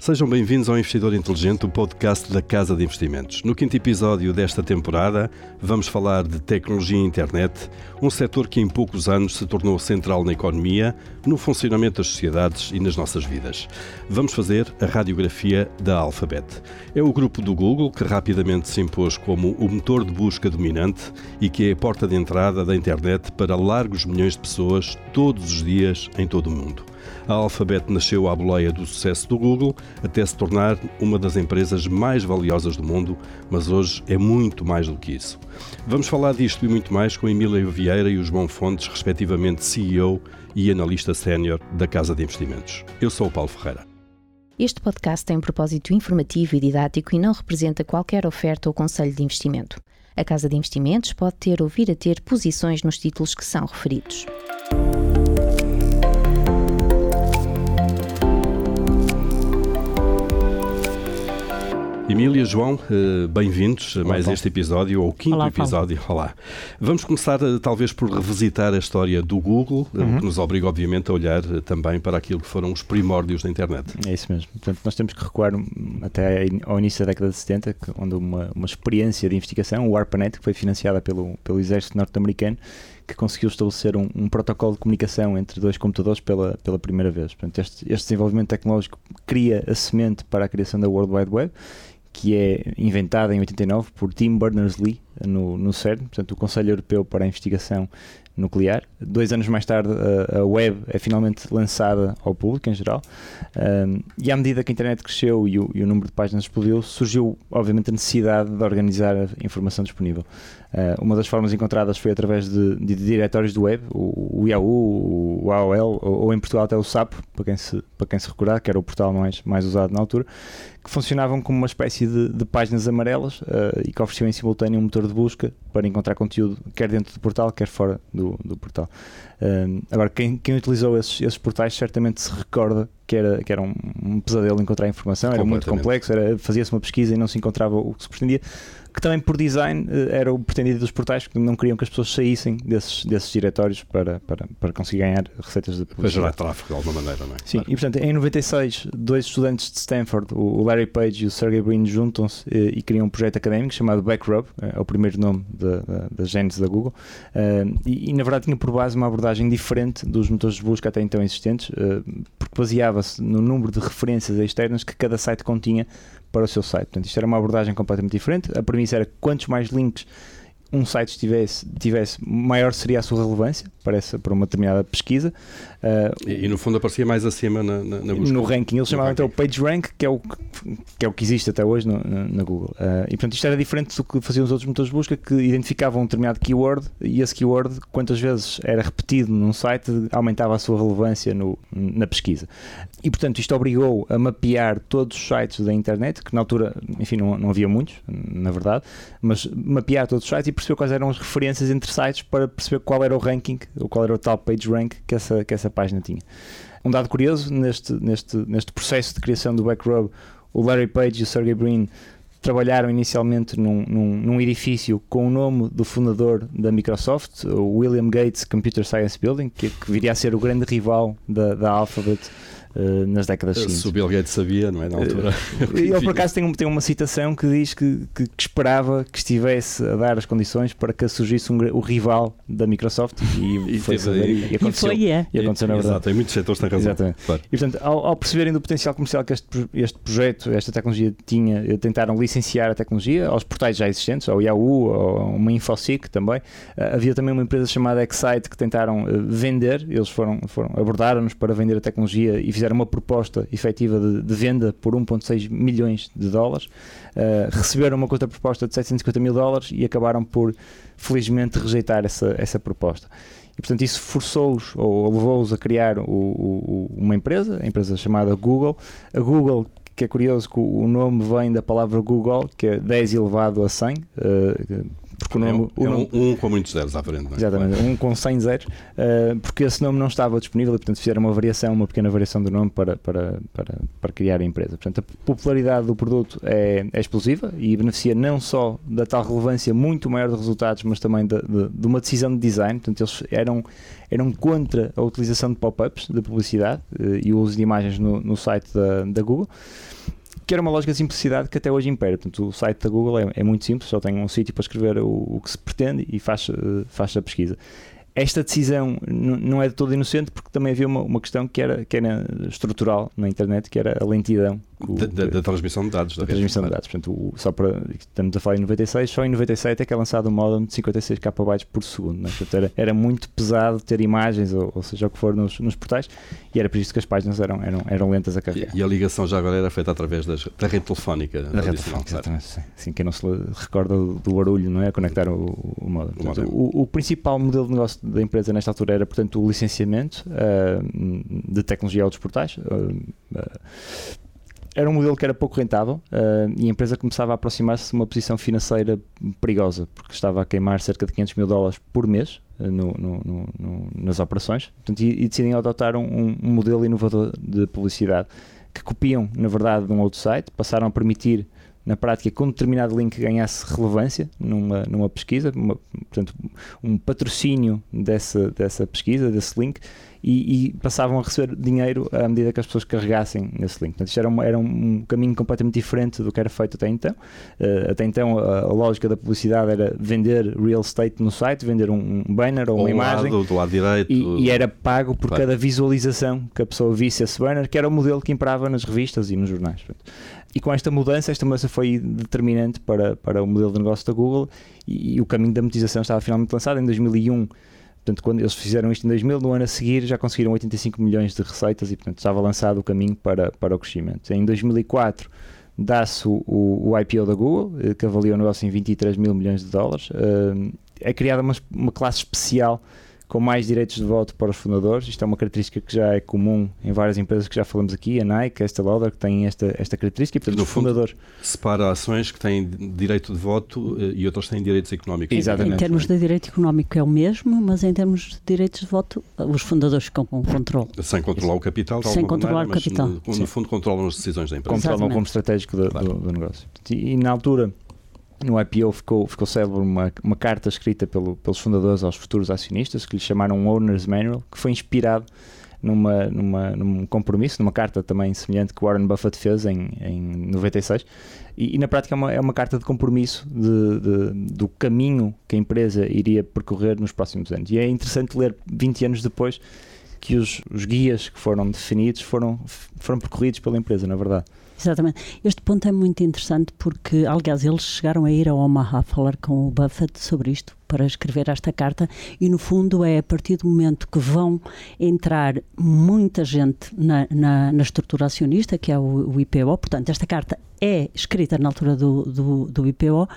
Sejam bem-vindos ao Investidor Inteligente, o podcast da Casa de Investimentos. No quinto episódio desta temporada, vamos falar de tecnologia e internet, um setor que em poucos anos se tornou central na economia, no funcionamento das sociedades e nas nossas vidas. Vamos fazer a radiografia da Alphabet. É o grupo do Google que rapidamente se impôs como o motor de busca dominante e que é a porta de entrada da internet para largos milhões de pessoas todos os dias em todo o mundo. A Alphabet nasceu à boleia do sucesso do Google até se tornar uma das empresas mais valiosas do mundo, mas hoje é muito mais do que isso. Vamos falar disto e muito mais com Emília Vieira e o João Fontes, respectivamente CEO e analista sénior da Casa de Investimentos. Eu sou o Paulo Ferreira. Este podcast tem um propósito informativo e didático e não representa qualquer oferta ou conselho de investimento. A Casa de Investimentos pode ter ou vir a ter posições nos títulos que são referidos. Emília, João, eh, bem-vindos a mais Olá, este episódio, ou o quinto Olá, episódio. Olá. Vamos começar eh, talvez por revisitar a história do Google, eh, Uhum. que nos obriga obviamente a olhar também para aquilo que foram os primórdios da internet. É isso mesmo. Portanto, nós temos que recuar até ao início da década de 70, que- onde uma, uma experiência de investigação, o ARPANET, que foi financiada pelo, pelo exército norte-americano, que conseguiu estabelecer um, um protocolo de comunicação entre dois computadores pela, pela primeira vez. Portanto, este, este desenvolvimento tecnológico cria a semente para a criação da World Wide Web, que é inventada em 89 por Tim Berners-Lee no, no CERN, portanto, o Conselho Europeu para a Investigação Nuclear. Dois anos mais tarde, a, a web é finalmente lançada ao público em geral. Um, e à medida que a internet cresceu e o, e o número de páginas explodiu, surgiu, obviamente, a necessidade de organizar a informação disponível. Uh, uma das formas encontradas foi através de, de diretórios do web, o, o Yahoo, o AOL, ou, ou em Portugal até o SAP, para quem se, para quem se recordar, que era o portal mais, mais usado na altura, que funcionavam como uma espécie de, de páginas amarelas uh, e que ofereciam em simultâneo um motor de busca para encontrar conteúdo quer dentro do portal, quer fora do, do portal. Um, agora, quem, quem utilizou esses, esses portais certamente se recorda que era, que era um, um pesadelo encontrar informação, era muito complexo, fazia-se uma pesquisa e não se encontrava o que se pretendia, que também por design eh, era o pretendido dos portais, porque não queriam que as pessoas saíssem desses, desses diretórios para, para, para conseguir ganhar receitas de Para publicidade. gerar tráfego de alguma maneira, não é? Sim, Claro. e portanto, em 96, dois estudantes de Stanford, o Larry Page e o Sergey Brin, juntam-se eh, e criam um projeto académico chamado Backrub, eh, é o primeiro nome da, gênese da Google, e, e, na verdade tinha por base uma abordagem diferente dos motores de busca até então existentes, porque baseava-se no número de referências externas que cada site continha para o seu site. Portanto, isto era uma abordagem completamente diferente. A premissa era quantos mais links um site tivesse, tivesse maior seria a sua relevância para, essa, para uma determinada pesquisa. Eh, E, e, no fundo aparecia mais acima na, na, na busca. no ranking. Eles chamavam então o. PageRank, que é o que, que é o que existe até hoje no- na, na Google. Uh, e portanto isto era diferente do que faziam os outros motores de busca que identificavam um determinado keyword e esse keyword, quantas vezes era repetido num site, aumentava a sua relevância no- na pesquisa. E portanto isto obrigou a mapear todos os sites da internet, que na altura, enfim, não, não havia muitos, na verdade, mas mapear todos os sites e perceber quais eram as referências entre sites para perceber qual era o ranking, ou qual era o tal PageRank que essa, que essa página tinha. Um dado curioso, neste, neste, neste processo de criação do Backrub, o Larry Page e o Sergey Brin trabalharam inicialmente num, num, num edifício com o nome do fundador da Microsoft, o William Gates Computer Science Building, que, que viria a ser o grande rival da, da Alphabet eh, nas décadas Se seguintes. o Bill Gates sabia, não é? Na altura. Ele por acaso tem, tem uma citação que diz que, que- que esperava que estivesse a dar as condições para que surgisse um, o rival da Microsoft e, E foi saber, aí- e aconteceu. E foi, é. E aconteceu na verdade. Exato, em muitos setores tem razão. Exatamente. Claro. E portanto, ao, ao perceberem do potencial comercial que este, este projeto, esta tecnologia tinha, eh, tentaram licenciar a tecnologia aos portais já existentes, ao Yahoo, ao uma Infosec também. Eh, havia também uma empresa chamada Excite que tentaram eh, vender, eles foram, foram abordaram-nos para vender a tecnologia e fizeram uma proposta efetiva de, de venda por 1,6 milhões de dólares. Eh, receberam uma contraproposta de 750 mil dólares e acabaram por, felizmente, rejeitar essa, essa proposta. E, portanto, isso forçou-os ou levou-os a criar o- o- uma empresa, a empresa chamada Google. A Google, que é curioso que o nome vem da palavra Google, que é 10 elevado a 100, eh, porque o nome, é, um, o nome, é um, um, com muitos zeros à frente. Não é? Exatamente, um com 100 zeros, uh, porque esse nome não estava disponível e, portanto, fizeram uma variação, uma pequena variação do nome para, para, para, para criar a empresa. Portanto, a popularidade do produto é, é explosiva e beneficia não só da tal relevância muito maior de resultados, mas também de, de, de uma decisão de design. Portanto, eles eram, eram contra a utilização de pop-ups de publicidade uh, e o uso de imagens no, no site da, da Google que era uma lógica de simplicidade que até hoje impera. Portanto, o site da Google é, é muito simples, só tem um sítio para escrever o, o que se pretende e faz, uh, faz a pesquisa esta decisão não é de todo inocente porque também havia uma, uma questão que era, que era estrutural na internet, que era a lentidão da, da, da, transmissão de dados. Da, transmissão de dados. Portanto, o, só para, estamos a falar em 96, só em 97 é que é lançado um modem de 56 KB por segundo. Né? Portanto, era, era, muito pesado ter imagens, ou, ou, seja, o que for nos, nos portais, e era por isso que as páginas eram, eram, eram lentas a carregar. E, e a ligação já agora era feita através das, da rede telefónica. Da rede telefónica, exatamente. Sim. sim, quem não se recorda do barulho, não é? A conectar o, o modem. Portanto, o, o, principal modelo de negócio da empresa nesta altura era, portanto, o licenciamento uh, de tecnologia aos portais. Uh, uh, era um modelo que era pouco rentável uh, e a empresa começava a aproximar-se de uma posição financeira perigosa, porque estava a queimar cerca de 500 mil dólares por mês uh, no, no, no, nas operações. Portanto, e, e decidem adotar um, um, modelo inovador de publicidade que copiam, na verdade, de um outro site, passaram a permitir na prática, com um determinado link ganhasse relevância numa, numa pesquisa, uma, portanto, um patrocínio dessa, dessa pesquisa, desse link, e, e, passavam a receber dinheiro à medida que as pessoas carregassem nesse link. Portanto, isto era, uma, era um caminho completamente diferente do que era feito até então. Uh, até então, a, a, lógica da publicidade era vender real estate no site, vender um, um banner ou, ou uma imagem. Lado, do lado direito. E, e era pago por claro. cada visualização que a pessoa visse esse banner, que era o modelo que imperava nas revistas e nos jornais. Portanto, e com esta mudança, esta mudança foi determinante para, para o modelo de negócio da Google e, e o caminho da monetização estava finalmente lançado em 2001. Portanto, quando eles fizeram isto em 2000, no ano a seguir já conseguiram 85 milhões de receitas e, portanto, estava lançado o caminho para, para o crescimento. Em 2004 dá-se o, o, IPO da Google, eh, que avaliou o negócio em 23 mil milhões de dólares. Eh, é criada uma, uma classe especial com mais direitos de voto para os fundadores. Isto é uma característica que já é comum em várias empresas que já falamos aqui, a Nike, a Estée Lauder, que têm esta, esta característica. E, portanto, no fundador separa ações que têm direito de voto eh, e outras têm direitos económicos. Exatamente. Em termos de direito económico é o mesmo, mas em termos de direitos de voto, os fundadores ficam com controle. Sem controlar o capital, Sem controlar maneira, o capital. No, no, fundo, controlam as decisões da empresa. Controlam como estratégico do, claro. do, do negócio. E, e na altura no IPO ficou, ficou célebre uma, uma carta escrita pelo, pelos fundadores aos futuros acionistas que lhe chamaram um Owner's Manual, que foi inspirado numa, numa, num compromisso, numa carta também semelhante que Warren Buffett fez em, em 96. E, e na prática é uma, é uma carta de compromisso de, de, do caminho que a empresa iria percorrer nos próximos anos. E é interessante ler 20 anos depois que os, os guias que foram definidos foram, foram percorridos pela empresa, na verdade. Exatamente. Este ponto é muito interessante porque, aliás, eles chegaram a ir a Omaha falar com o Buffett sobre isto para escrever esta carta e no fundo é a partir do momento que vão entrar muita gente na, na, na estrutura acionista que é o, o, IPO, portanto esta carta é escrita na altura do, do, do IPO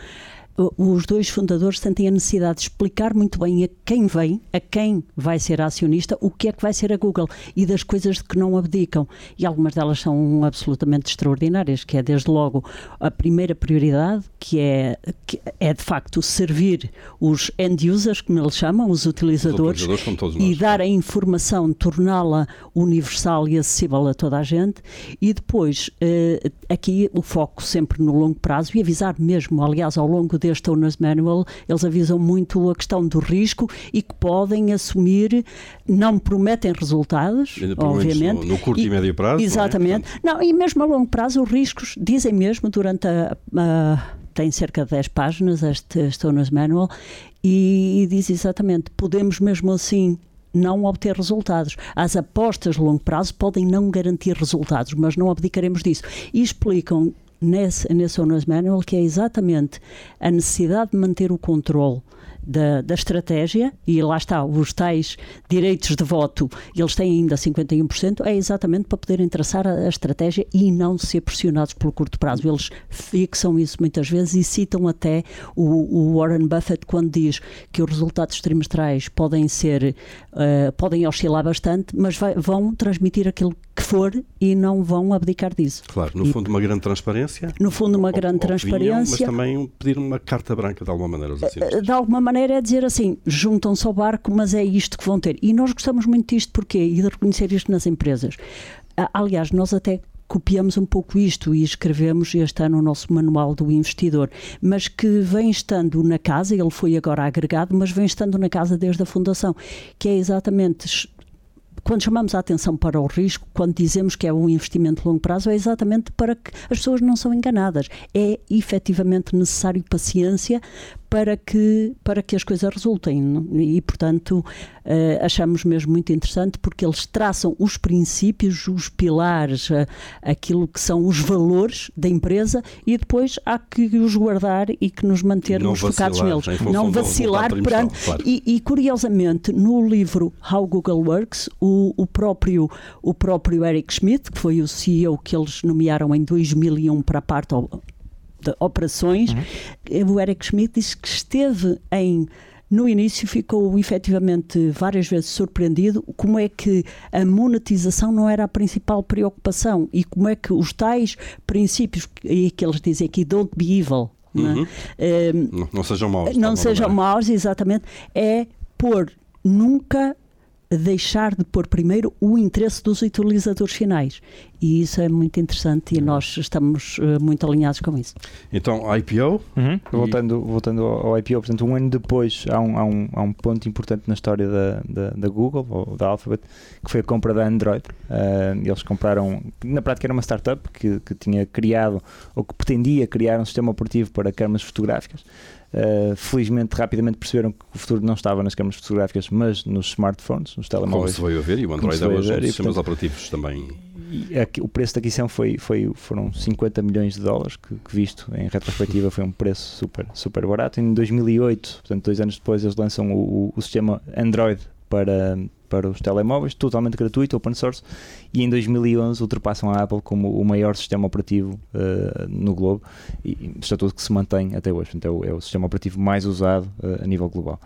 os dois fundadores sentem a necessidade de explicar muito bem a quem vem, a quem vai ser acionista, o que é que vai ser a Google e das coisas de que não abdicam. E algumas delas são absolutamente extraordinárias, que é desde logo a primeira prioridade, que é, que é de facto servir os end users, como eles chamam, os utilizadores, os utilizadores e dar a informação, torná-la universal e acessível a toda a gente. E depois, eh, aqui o foco sempre no longo prazo e avisar mesmo, aliás, ao longo deste Owner's Manual, eles avisam muito a questão do risco e que podem assumir, não prometem resultados, obviamente. No, no curto e, e, médio prazo. Exatamente. Não, é? não, e mesmo a longo prazo, os riscos, dizem mesmo durante a, a tem cerca de 10 páginas este, Owner's Manual e, e diz exatamente, podemos mesmo assim não obter resultados. As apostas de longo prazo podem não garantir resultados, mas não abdicaremos disso. E explicam nesse, nesse Owners Manual, que é exatamente a necessidade de manter o controle da, da, estratégia, e lá está, os tais direitos de voto, eles têm ainda 51%, é exatamente para poderem traçar a, a, estratégia e não ser pressionados pelo curto prazo. Eles fixam isso muitas vezes e citam até o, o Warren Buffett quando diz que os resultados trimestrais podem ser, uh, podem oscilar bastante, mas vai, vão transmitir aquilo que for e não vão abdicar disso. Claro, no e, fundo uma grande transparência. No fundo uma grande opinião, transparência. Mas também pedir uma carta branca de alguma maneira aos Eh, acionistas. De alguma maneira é dizer assim, juntam-se ao barco, mas é isto que vão ter. E nós gostamos muito disto porque e de reconhecer isto nas empresas. Ah, Aliás, nós até copiamos um pouco isto e escrevemos este ano o nosso manual do investidor, mas que vem estando na casa, ele foi agora agregado, mas vem estando na casa desde a fundação, que é exatamente quando chamamos a atenção para o risco, quando dizemos que é um investimento de longo prazo, é exatamente para que as pessoas não são enganadas. É efetivamente necessário paciência para que, para que as coisas resultem. E, portanto, eh, achamos mesmo muito interessante porque eles traçam os princípios, os pilares, eh, aquilo que são os valores da empresa e depois há que os guardar e que nos mantermos focados neles. Não vacilar perante. claro. E, e, curiosamente, no livro How Google Works, o, o próprio, o próprio Eric Schmidt, que foi o CEO que eles nomearam em 2001 para a parte de operações, o Eric Schmidt disse que esteve em. No início ficou efetivamente várias vezes surpreendido como é que a monetização não era a principal preocupação e como é que os tais princípios e que eles dizem aqui don't be evil, não é? Uhum. Eh, Não, não sejam maus. não sejam maneira. maus, exatamente, é pôr nunca deixar de pôr primeiro o interesse dos utilizadores finais. E isso é muito interessante e nós estamos eh, muito alinhados com isso. Então, IPO, Uhum. E- Voltando, voltando ao IPO, portanto, um ano depois há um, há um, há um ponto importante na história da, da, da Google, ou da Alphabet, que foi a compra da Android. Ah, eles compraram, na prática era uma startup que, que tinha criado, ou que pretendia criar um sistema operativo para câmaras fotográficas. Ah, felizmente, rapidamente perceberam que o futuro não estava nas câmaras fotográficas, mas nos smartphones, nos como telemóveis. se veio a ver, e o Como Android é a hoje sistemas portanto, operativos também. Aqui- o preço da aquisição foi, foi, foram 50 milhões de dólares, que, que visto em retrospectiva foi um preço super, super barato. Em 2008, portanto, dois anos depois, eles lançam o, o- sistema Android para, para os telemóveis, totalmente gratuito, open source, e em 2011 ultrapassam a Apple como o maior sistema operativo eh, no globo, e estatuto que se mantém até hoje. Portanto, é o, é o sistema operativo mais usado eh, a nível global.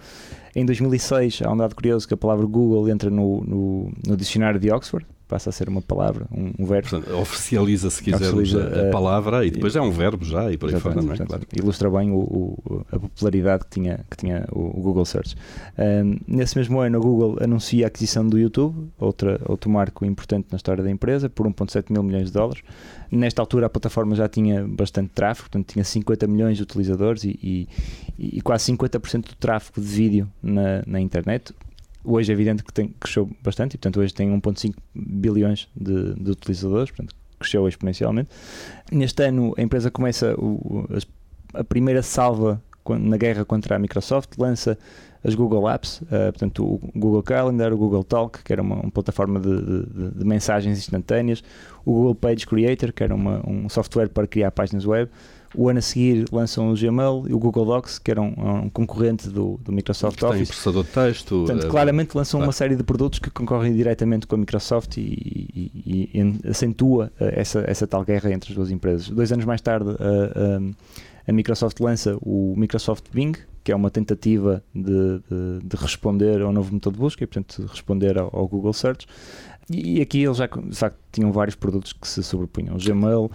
Em 2006, há um dado curioso que a palavra Google entra no, no, no dicionário de Oxford, passa a ser uma palavra, um, um verbo. Portanto, oficializa, se quisermos, Oficializa, a, a eh, palavra e depois é um verbo já e por aí fora, não é? Claro. Ilustra bem o, o- a popularidade que tinha, que tinha o, o Google Search. Um, nesse mesmo ano, a Google anuncia a aquisição do YouTube, outra, outro marco importante na história da empresa, por 1,7 mil milhões de dólares. Nesta altura, a plataforma já tinha bastante tráfego, portanto, tinha 50 milhões de utilizadores e, e- e quase 50% do tráfego de vídeo na, na internet. Hoje é evidente que tem, cresceu bastante e, portanto, hoje tem 1,5 bilhões de, de utilizadores, portanto, cresceu exponencialmente. Neste ano, a empresa começa o- a primeira salva na guerra contra a Microsoft, lança as Google Apps, eh, portanto, o Google Calendar, o Google Talk, que era uma, uma plataforma de, de- de mensagens instantâneas, o Google Page Creator, que era uma- um software para criar páginas web. O ano a seguir lançam o Gmail e o Google Docs, que era um, um concorrente do, do Microsoft Tem Office. processador de texto. Portanto, eh, claramente lançam claro. uma série de produtos que concorrem diretamente com a Microsoft e, e- e- acentua eh, essa, essa tal guerra entre as duas empresas. Dois anos mais tarde, a, a- a Microsoft lança o Microsoft Bing, que é uma tentativa de, de- de responder ao novo motor de busca e, portanto, de responder ao, ao Google Search. E, aqui eles já facto, tinham vários produtos que se sobrepunham. O Gmail,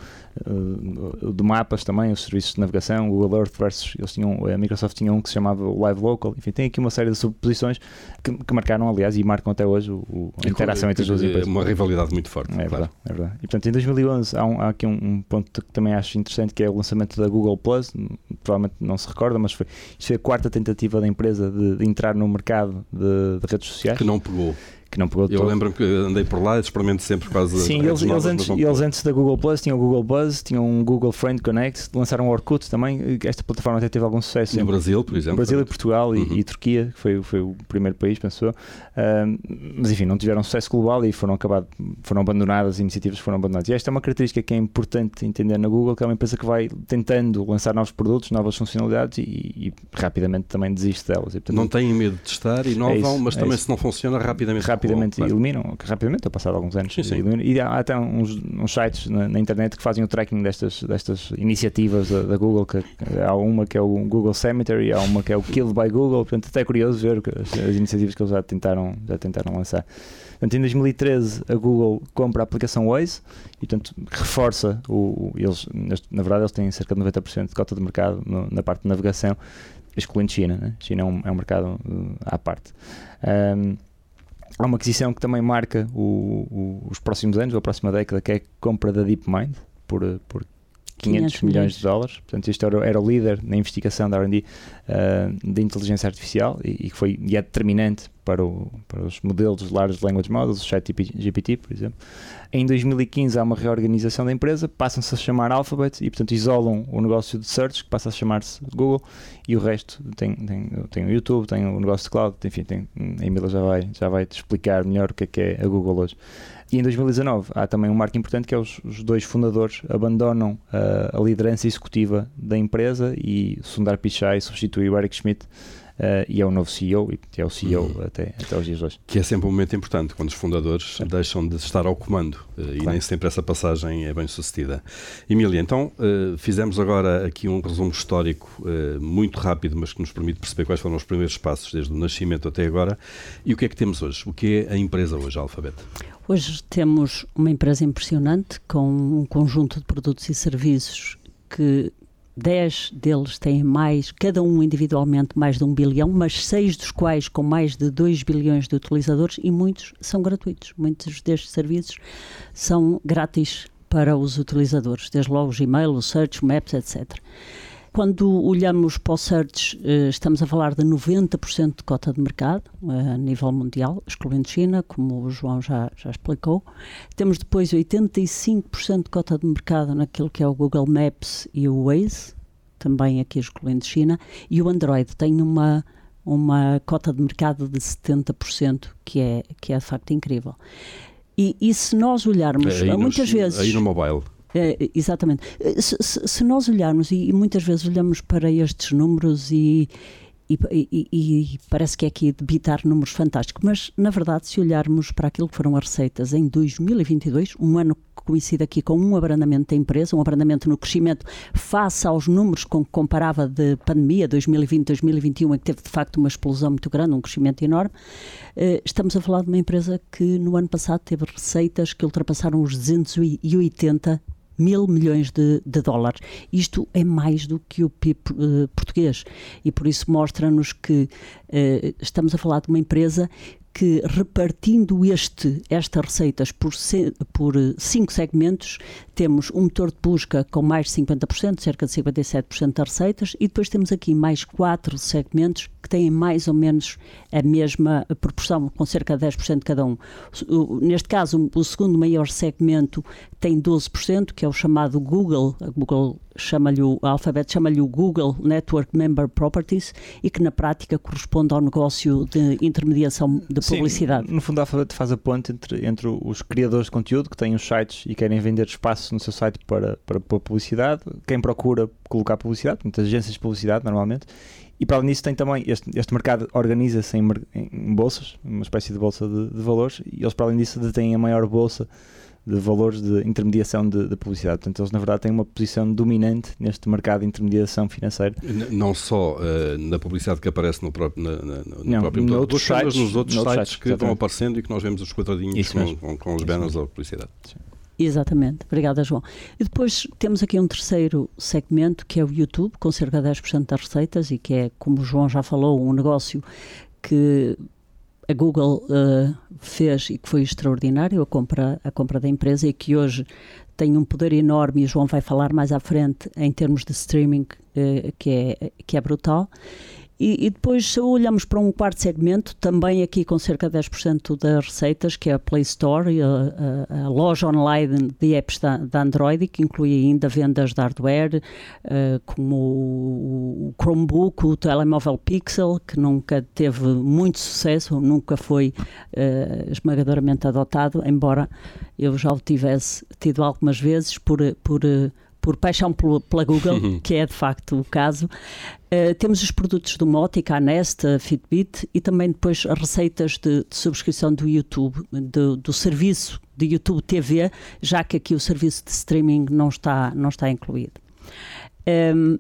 eh, o de mapas também, os serviços de navegação, o Google Earth versus, eles tinham, a Microsoft tinha um que se chamava Live Local. Enfim, tem aqui uma série de subposições que, que marcaram, aliás, e marcam até hoje o, o- a interação entre as duas É empresas. Uma rivalidade muito forte. É claro. verdade, é verdade. E portanto, em 2011 há, um- há aqui um, um ponto que também acho interessante que é o lançamento da Google Plus. Provavelmente não se recorda, mas foi, isto foi a quarta tentativa da empresa de, de entrar no mercado de, de redes sociais Que não pegou. Que não pegou Eu todo. lembro-me que andei por lá e experimento sempre quase. Sim, eles, eles, antes, eles antes da Google Plus tinham o Google Buzz, tinham um Google Friend Connect, lançaram o Orkut também. Esta plataforma até teve algum sucesso No em Brasil, por exemplo. Brasil e Portugal e, Uhum. e Turquia, que foi, foi o primeiro país, pensou. Ahm, mas enfim, não tiveram sucesso global e foram, acabado, foram abandonadas, as iniciativas foram abandonadas. E esta é uma característica que é importante entender na Google, que é uma empresa que vai tentando lançar novos produtos, novas funcionalidades e, e rapidamente também desiste delas. E, portanto, Não têm medo de testar e não É isso, mas é também isso. se não funciona, rapidamente rapidamente rapidamente claro. eliminam, rapidamente, passar alguns anos, sim, sim. E há até uns, uns sites na, na, internet que fazem o tracking destas, destas iniciativas da, da, Google, que há uma que é o Google Cemetery, há uma que é o Killed by Google, portanto até é curioso ver as, as iniciativas que eles já tentaram, já tentaram lançar. Portanto, em 2013 a Google compra a aplicação Waze e portanto reforça o, eles, na verdade eles têm cerca de 90% de cota de mercado no, na parte de navegação, excluindo China, né? China é um, é um mercado uh, à parte. Um, há uma aquisição que também marca o, o, os próximos anos, ou a próxima década, que é a compra da DeepMind por, por 500, 500 milhões de dólares. Portanto, isto era, era o líder na investigação da R&D uh, de inteligência artificial e, e que foi e é determinante para, o, para os modelos de Large Language Models, o ChatGPT, por exemplo. Em 2015 há uma reorganização da empresa, passam-se a chamar Alphabet e, portanto, isolam o negócio de search, que passa a chamar-se Google, e o resto tem, tem, tem o YouTube, tem o negócio de cloud, enfim, tem, a Emília já vai, já vai te explicar melhor o que é que é a Google hoje. E em 2019 há também um marco importante que é os, os dois fundadores abandonam uh, a liderança executiva da empresa e Sundar Pichai substitui o Eric Schmidt Uh, e é o novo CEO, e é o CEO uhum. até, até os dias de hoje. Que é sempre um momento importante, quando os fundadores deixam de estar ao comando uh, claro. e nem sempre essa passagem é bem sucedida. Emília, então uh, fizemos agora aqui um resumo histórico muito rápido, mas que nos permite perceber quais foram os primeiros passos desde o nascimento até agora. E o que é que temos hoje? O que é a empresa hoje, a Alphabet? Hoje temos uma empresa impressionante com um conjunto de produtos e serviços que 10 deles têm mais, cada um individualmente, mais de um bilhão, mas seis dos quais com mais de 2 bilhões de utilizadores e muitos são gratuitos. Muitos destes serviços são grátis para os utilizadores, desde logo o Gmail, o Search, o Maps, etc. Quando olhamos para o search, eh, estamos a falar de 90% de cota de mercado eh, a nível mundial, excluindo China, como o João já, já explicou. Temos depois 85% de cota de mercado naquilo que é o Google Maps e o Waze, também aqui excluindo China, e o Android tem uma, uma cota de mercado de 70%, que é, que é de facto incrível. E, e se nós olharmos, aí muitas no, vezes. Aí no mobile. É, exatamente. Se, se, se, nós olharmos, e, e, muitas vezes olhamos para estes números e, e, e, parece que é aqui debitar números fantásticos, mas na verdade, se olharmos para aquilo que foram as receitas em 2022, um ano que coincide aqui com um abrandamento da empresa, um abrandamento no crescimento face aos números com que comparava de pandemia 2020-2021, em que teve de facto uma explosão muito grande, um crescimento enorme, eh, estamos a falar de uma empresa que no ano passado teve receitas que ultrapassaram os 280 mil milhões de, de, dólares. Isto é mais do que o PIB uh, português e por isso mostra-nos que uh, estamos a falar de uma empresa que repartindo este, estas receitas por, por eh, cinco segmentos, temos um motor de busca com mais de 50%, cerca de 57% das receitas, e depois temos aqui mais quatro segmentos que têm mais ou menos a mesma proporção, com cerca de 10% cada um. Neste caso, o segundo maior segmento tem 12%, que é o chamado Google, a Google chama-lhe o Alphabet chama-lhe o Google Network Member Properties e que na prática corresponde ao negócio de intermediação de publicidade. Sim, no fundo a Alphabet faz a ponte entre, entre os criadores de conteúdo que têm os sites e querem vender espaço no seu site para, para, para publicidade, quem procura colocar publicidade, muitas agências de publicidade normalmente, e para além disso tem também, este, este mercado organiza-se em, em, bolsas, uma espécie de bolsa de, de valores, e eles para além disso detêm a maior bolsa de valores de intermediação de, de, publicidade. Portanto, eles na verdade têm uma posição dominante neste mercado de intermediação financeira. Não só uh, na publicidade que aparece no próprio, na, na, no Não, próprio motor, sites, mas nos outros sites, sites que exatamente. vão aparecendo e que nós vemos os quadradinhos com, com, com, os banners da publicidade. Sim. Exatamente, obrigada João. E depois temos aqui um terceiro segmento que é o YouTube, com cerca de 10% das receitas e que é, como o João já falou, um negócio que a Google uh, fez e que foi extraordinário, a compra, a compra da empresa e que hoje tem um poder enorme, e o João vai falar mais à frente, em termos de streaming, uh, que, é, que é brutal. E, e, depois olhamos para um quarto segmento, também aqui com cerca de 10% das receitas, que é a Play Store, a, a, a loja online de apps da, da, Android, que inclui ainda vendas de hardware, uh, como o, o, Chromebook, o telemóvel Pixel, que nunca teve muito sucesso, nunca foi uh, esmagadoramente adotado, embora eu já o tivesse tido algumas vezes por, por por paixão pela Google, uhum. que é de facto o caso. Uh, temos os produtos do Motica, a Nest, a Fitbit e também depois as receitas de, de subscrição do YouTube, do, do serviço de YouTube TV, já que aqui o serviço de streaming não está, não está incluído. Um, ehm,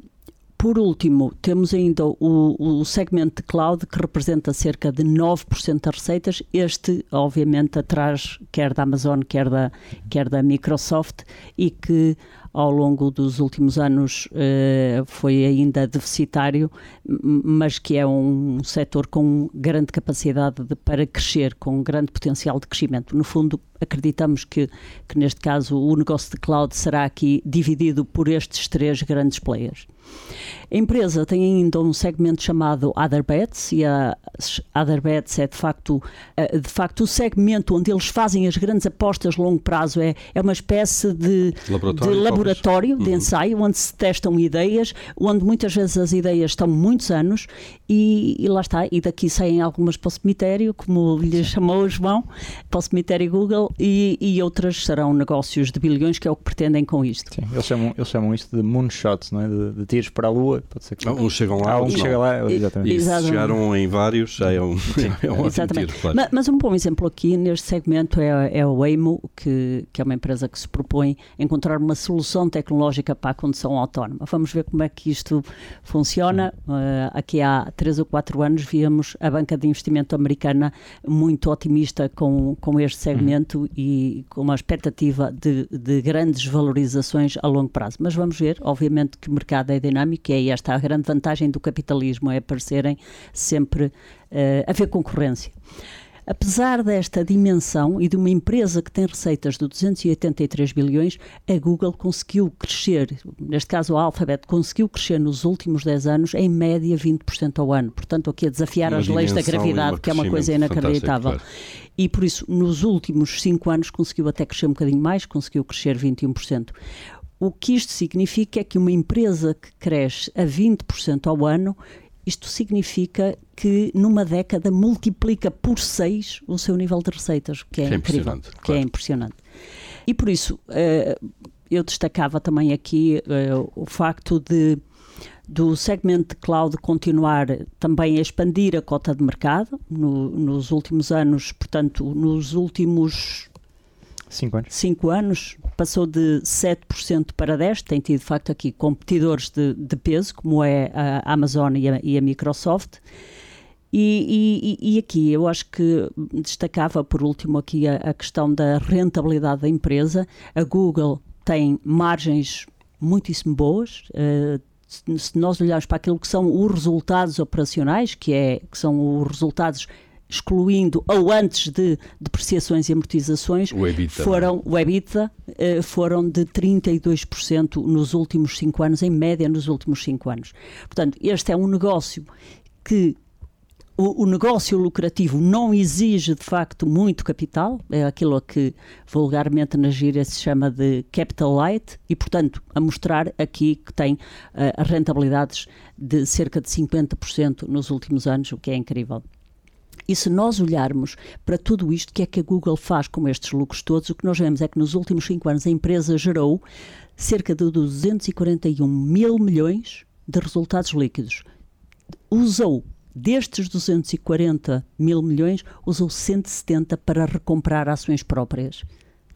por último, temos ainda o, o, segmento de cloud que representa cerca de 9% das receitas. Este, obviamente, atrás quer da Amazon, quer da, quer da Microsoft e que ao longo dos últimos anos uh, foi ainda deficitário, mas que é um setor com grande capacidade de, para crescer, com grande potencial de crescimento. No fundo, acreditamos que, que neste caso o negócio de cloud será aqui dividido por estes três grandes players. A empresa tem ainda um segmento chamado Other Bets e a Other Bets é de facto, eh, de facto o segmento onde eles fazem as grandes apostas a longo prazo é, é uma espécie de laboratório, de, laboratório, de uhum. ensaio, onde se testam ideias, onde muitas vezes as ideias estão muitos anos e, e lá está, e daqui saem algumas para o cemitério, como lhe chamou o João, para o cemitério Google e, e outras serão negócios de bilhões que é o que pretendem com isto. Sim, eles chamam, eles chamam isto de moonshots, não é? de, de tiros para a Lua, pode ser que... Não, uns chegam lá, ah, uns chegam lá, exatamente. E se chegaram em vários, já é um, é um exatamente. Tiro, claro. mas, mas, um bom exemplo aqui neste segmento é, é o Waymo, que, que é uma empresa que se propõe encontrar uma solução tecnológica para a condução autónoma. Vamos ver como é que isto funciona. Uh, aqui há três ou quatro anos víamos a banca de investimento americana muito otimista com, com este segmento uhum. e com uma expectativa de, de grandes valorizações a longo prazo. Mas vamos ver, obviamente que o mercado é dinâmico e é esta a grande vantagem do capitalismo, é aparecerem sempre uh, haver concorrência. Apesar desta dimensão e de uma empresa que tem receitas de 283 bilhões, a Google conseguiu crescer, neste caso a Alphabet, conseguiu crescer nos últimos 10 anos em média 20% ao ano. Portanto, aqui a desafiar uma as leis da gravidade, que é uma coisa inacreditável. Claro. E por isso, nos últimos 5 anos, conseguiu até crescer um bocadinho mais, conseguiu crescer 21%. O que isto significa é que uma empresa que cresce a 20% ao ano, isto significa que numa década multiplica por 6 o seu nível de receitas, que é, que é incrível, claro. que é impressionante. E por isso uh, eu destacava também aqui uh, o facto de do segmento de cloud continuar também a expandir a cota de mercado no, nos últimos anos, portanto, nos últimos Cinco anos. Cinco anos, passou de 7% para 10%. Tem tido, de facto, aqui competidores de, de peso, como é a Amazon e a, e a Microsoft. E, e, e, aqui eu acho que destacava por último aqui a, a, questão da rentabilidade da empresa. A Google tem margens muitíssimo boas. Uh, se nós olharmos para aquilo que são os resultados operacionais, que, é, que são os resultados excluindo ou antes de depreciações e amortizações, o EBITDA, foram, o EBITDA uh, foram de 32% nos últimos 5 anos, em média nos últimos 5 anos. Portanto, este é um negócio que o, o, negócio lucrativo não exige de facto muito capital, é aquilo que vulgarmente na gíria se chama de capital light, e portanto a mostrar aqui que tem uh, rentabilidades de cerca de 50% nos últimos anos, o que é incrível. E se nós olharmos para tudo isto, que é que a Google faz com estes lucros todos, o que nós vemos é que nos últimos cinco anos a empresa gerou cerca de 241 mil milhões de resultados líquidos. Usou destes 240 mil milhões, usou 170 para recomprar ações próprias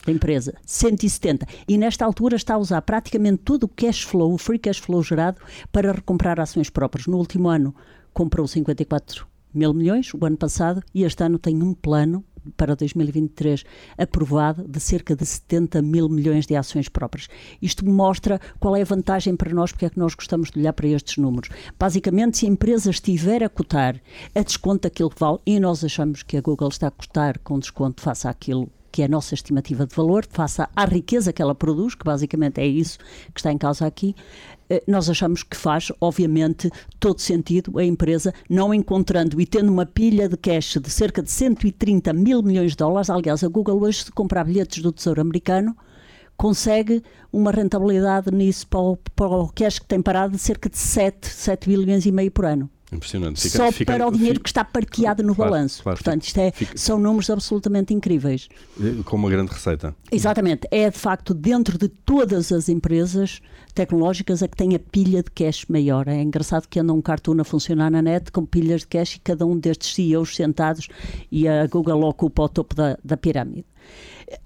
da empresa. 170. E nesta altura está a usar praticamente todo o cash flow, o free cash flow gerado, para recomprar ações próprias. No último ano comprou 54 mil milhões o ano passado e este ano tem um plano para 2023 aprovado de cerca de 70 mil milhões de ações próprias. Isto mostra qual é a vantagem para nós, porque é que nós gostamos de olhar para estes números. Basicamente, se a empresa estiver a cotar a desconto daquilo que vale, e nós achamos que a Google está a cotar com desconto face àquilo que é a nossa estimativa de valor, face à riqueza que ela produz, que basicamente é isso que está em causa aqui, nós achamos que faz, obviamente, todo sentido a empresa não encontrando e tendo uma pilha de cash de cerca de 130 mil milhões de dólares. Aliás, a Google hoje, se comprar bilhetes do Tesouro Americano, consegue uma rentabilidade nisso para o, para o cash que tem parado de cerca de 7, 7 bilhões e meio por ano. Impressionante. Fica, só fica, para o dinheiro fica, que está parqueado no claro, balanço. claro, Portanto, isto é, são números absolutamente incríveis. eh, com uma grande receita. Exatamente. É de facto dentro de todas as empresas tecnológicas a que tem a pilha de cash maior. É engraçado que anda um cartoon a funcionar na net com pilhas de cash e cada um destes CEOs sentados e a Google ocupa o topo da, da pirâmide.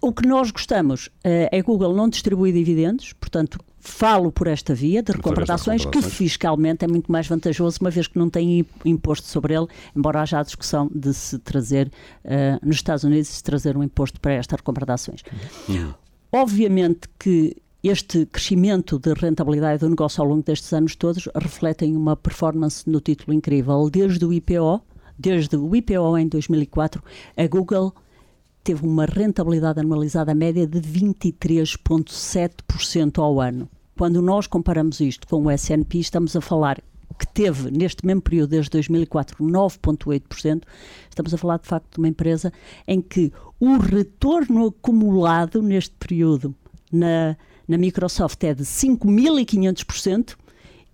O que nós gostamos eh, é Google não distribui dividendos, portanto, falo por esta via de recompra de ações, que fiscalmente é muito mais vantajoso, uma vez que não tem im- imposto sobre ele, embora haja a discussão de se trazer, eh, nos Estados Unidos, se trazer um imposto para esta recompra de ações. Obviamente que este crescimento de rentabilidade do negócio ao longo destes anos todos refletem uma performance no título incrível. Desde o IPO, desde o IPO em 2004, a Google teve uma rentabilidade anualizada média de 23,7% ao ano. Quando nós comparamos isto com o S&P, estamos a falar que teve neste mesmo período, desde 2004, 9,8%, estamos a falar de facto de uma empresa em que o retorno acumulado neste período na, na Microsoft é de 5.500%,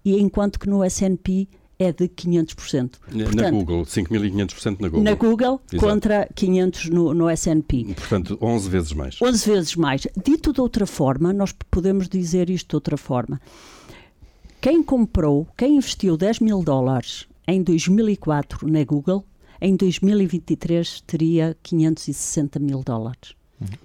e enquanto que no S&P é de 500%. Na Portanto, Google, 5.500% na Google. na Google Exato. contra 500 no, no S&P. Portanto, 11 vezes mais. 11 vezes mais. Dito de outra forma, nós podemos dizer isto de outra forma. Quem comprou, quem investiu 10 mil dólares em 2004 na Google, em 2023 teria 560 mil dólares.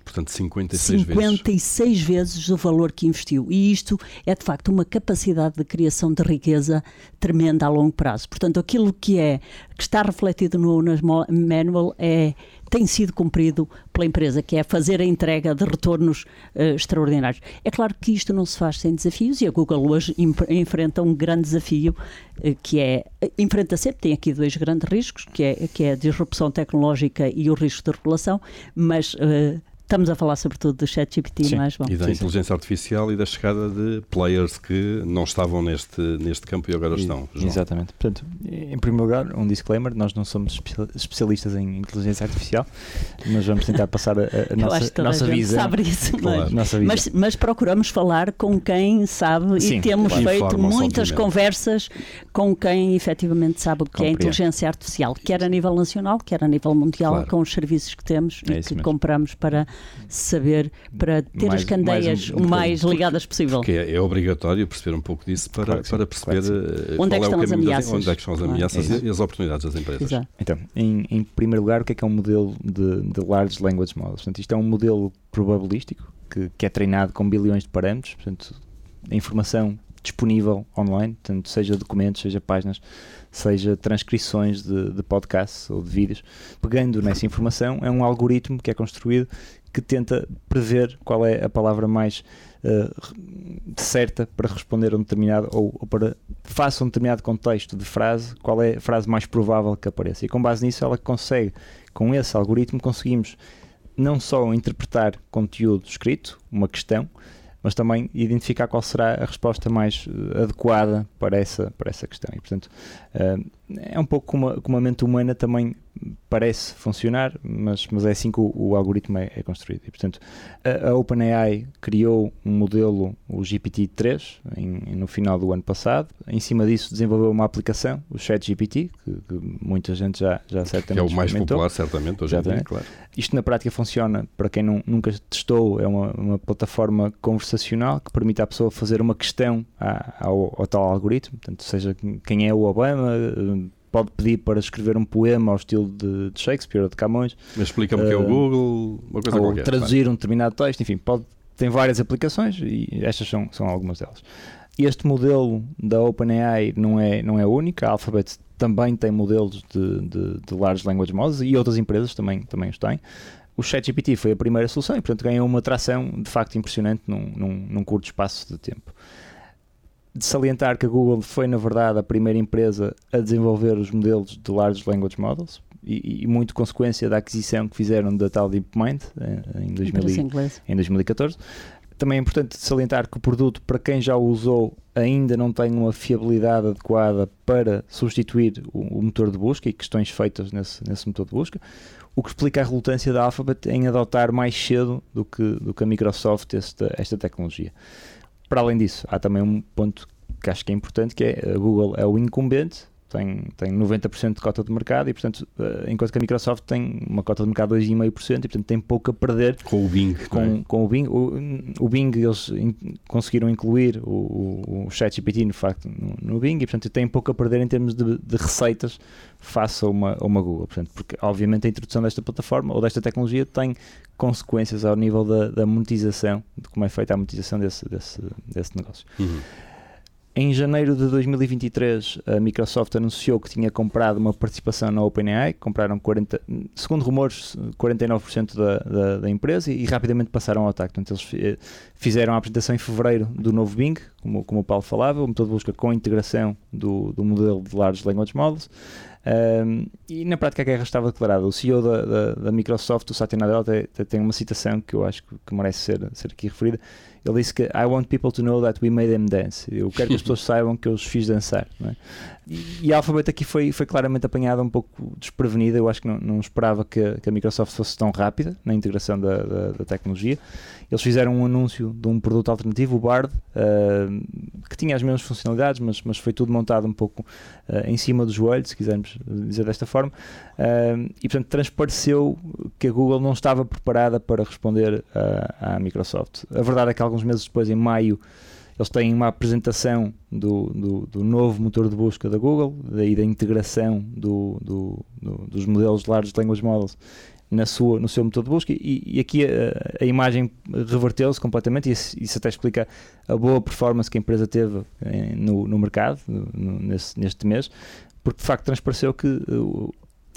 Portanto, 56 vezes. 56 vezes o valor que investiu. E isto é, de facto, uma capacidade de criação de riqueza tremenda a longo prazo. Portanto, aquilo que é que está refletido no nas manual é tem sido cumprido pela empresa, que é fazer a entrega de retornos eh, extraordinários. É claro que isto não se faz sem desafios e a Google hoje enfrenta um grande desafio eh, que é enfrenta sempre tem aqui dois grandes riscos, que é que é a disrupção tecnológica e o risco de regulação, mas eh, Estamos a falar sobretudo do ChatGPT, Sim. não é, João? E da Sim, sim. inteligência artificial e da chegada de players que não estavam neste, neste campo e agora estão. João. Exatamente. Portanto, em primeiro lugar, um disclaimer: nós não somos espe- especialistas em inteligência artificial, mas vamos tentar passar a, a Eu nossa, acho que toda nossa a visão. sabe isso, Claro. mas, Nossa mas, mas procuramos falar com quem sabe Sim, e temos claro. feito Informam-se, muitas conversas com quem efetivamente sabe o que é Compreendo. inteligência artificial, quer a nível nacional, quer a nível mundial, Claro. com os serviços que temos É e que mesmo. compramos para saber, para ter Mais- as candeias mais um- o mais ligadas possível. Porque é, é obrigatório perceber um pouco disso para, Claro para perceber claro eh, Onde é que é, as ameaças? onde é que estão as ameaças e as oportunidades das empresas. Exato. Então, em, em primeiro lugar, o que é que é um modelo de, de Large Language Models? Portanto, isto é um modelo probabilístico que, que é treinado com bilhões de parâmetros, portanto, a informação disponível online, portanto, seja documentos, seja páginas, seja transcrições de, de podcasts ou de vídeos. Pegando nessa informação, é um algoritmo que é construído que tenta prever qual é a palavra mais eh, certa para responder a um determinado ou, ou para face a um determinado contexto de frase, qual é a frase mais provável que apareça. E com base nisso, ela consegue, com esse algoritmo, conseguimos não só interpretar conteúdo escrito, uma questão, mas também identificar qual será a resposta mais eh, adequada para essa, para essa questão. E, portanto, eh, é um pouco como a, como a mente humana também parece funcionar, mas, mas é assim que o, o algoritmo é, é construído. E, portanto, a, a OpenAI criou um modelo, o GPT-3, em- no final do ano passado. Em cima disso, desenvolveu uma aplicação, o ChatGPT, que, que muita gente já, já Que certamente é o mais popular, certamente, hoje em dia, claro. Isto na prática funciona, para quem não, nunca testou, é uma, uma plataforma conversacional que permite à pessoa fazer uma questão à- ao, ao tal algoritmo, portanto, seja quem é o Obama, pode pedir para escrever um poema ao estilo de, de Shakespeare ou de Camões, Mas explica-me o que é o Eh, Google, uma coisa ou qualquer. traduzir um determinado texto, enfim, pode, tem várias aplicações e estas são, são algumas delas. Este modelo da OpenAI não é, não é único, a Alphabet também tem modelos de, de, de Large Language Models e outras empresas também, também os têm. O ChatGPT foi a primeira solução e, portanto, ganhou uma atração de facto impressionante num, num, num curto espaço de tempo. De salientar que a Google foi, na verdade, a primeira empresa a desenvolver os modelos de Large Language Models e, e muito consequência da aquisição que fizeram da tal DeepMind eh, em 2000 Empresa e- inglesa. em 2014. Também é importante salientar que o produto, para quem já o usou, ainda não tem uma fiabilidade adequada para substituir o, o motor de busca e questões feitas nesse, nesse motor de busca, o que explica a relutância da Alphabet em adotar mais cedo do que, do que a Microsoft esta, esta tecnologia. Para além disso, há também um ponto que acho que é importante, que é a Google é o incumbente, tem, tem 90% de cota de mercado e, portanto, uh, enquanto que a Microsoft tem uma cota de mercado de 2,5% e, portanto, tem pouco a perder com o Bing. Com, é? com o Bing. O, o Bing, eles in, conseguiram incluir o, o, o ChatGPT, no facto, no, no, Bing e, portanto, tem pouco a perder em termos de, de receitas face a uma, a uma Google. Portanto, porque, obviamente, a introdução desta plataforma ou desta tecnologia tem consequências ao nível da, da monetização, de como é feita a monetização desse, desse, desse negócio. Uhum. Em janeiro de 2023, a Microsoft anunciou que tinha comprado uma participação na OpenAI, compraram 40, segundo rumores, 49% da, da, da, empresa e, e, rapidamente passaram ao ataque. Portanto, eles fizeram a apresentação em fevereiro do novo Bing, como, como o Paulo falava, o motor de busca com integração do, do modelo de Large Language Models. Um, e na prática a guerra estava declarada. O CEO da, da, da Microsoft, o Satya Nadella, tem, tem, uma citação que eu acho que, merece ser, ser aqui referida ele disse que I want people to know that we made them dance. Eu quero que as pessoas saibam que eu os fiz dançar. É? E, e, a Alphabet aqui foi, foi claramente apanhada um pouco desprevenida. Eu acho que não, não esperava que, que, a Microsoft fosse tão rápida na integração da, da, da, tecnologia. Eles fizeram um anúncio de um produto alternativo, o Bard, uh, que tinha as mesmas funcionalidades, mas, mas foi tudo montado um pouco uh, em cima do joelho, se quisermos dizer desta forma. Uh, e portanto transpareceu que a Google não estava preparada para responder à Microsoft. A verdade é que alguns meses depois, em maio, eles têm uma apresentação do, do, do, novo motor de busca da Google, daí da integração do, do, dos modelos de Large Language Models na sua, no seu motor de busca e, e aqui a, a imagem reverteu-se completamente e isso, isso, até explica a boa performance que a empresa teve em, no, no mercado no, nesse, neste mês, porque de facto transpareceu que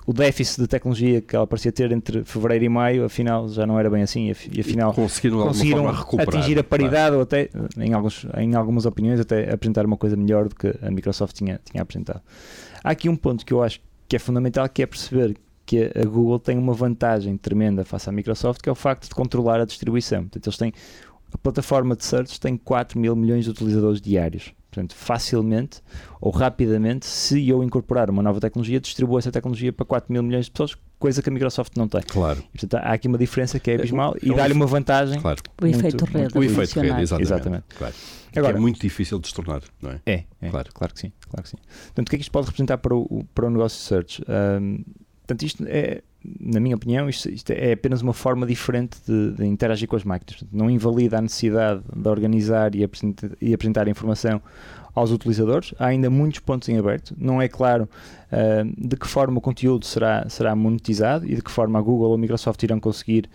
o déficit de tecnologia que ela parecia ter entre fevereiro e maio, afinal já não era bem assim, e afinal e conseguiram, conseguiram atingir a paridade claro. ou até, em, alguns, em algumas opiniões, até apresentar uma coisa melhor do que a Microsoft tinha, tinha apresentado. Há aqui um ponto que eu acho que é fundamental, que é perceber que a Google tem uma vantagem tremenda face à Microsoft, que é o facto de controlar a distribuição. Portanto, eles têm a plataforma de search tem 4 mil milhões de utilizadores diários. Portanto, facilmente ou rapidamente, se eu incorporar uma nova tecnologia, distribuo essa tecnologia para 4 mil milhões de pessoas, coisa que a Microsoft não tem. Claro. E, portanto, há aqui uma diferença que é abismal é, e dá-lhe uma vantagem. Claro. O efeito rede. O efeito rede, exatamente. exatamente. Claro. Agora, é muito difícil de tornar, não é? É, é claro. claro que sim. Claro que sim. Portanto, o que é que isto pode representar para o, para o negócio de search? Um, portanto, isto é na minha opinião, isto, isto, é apenas uma forma diferente de, de interagir com as máquinas. Portanto, não invalida a necessidade de organizar e apresentar, e apresentar informação aos utilizadores. Há ainda muitos pontos em aberto. Não é claro uh, de que forma o conteúdo será, será monetizado e de que forma a Google ou a Microsoft irão conseguir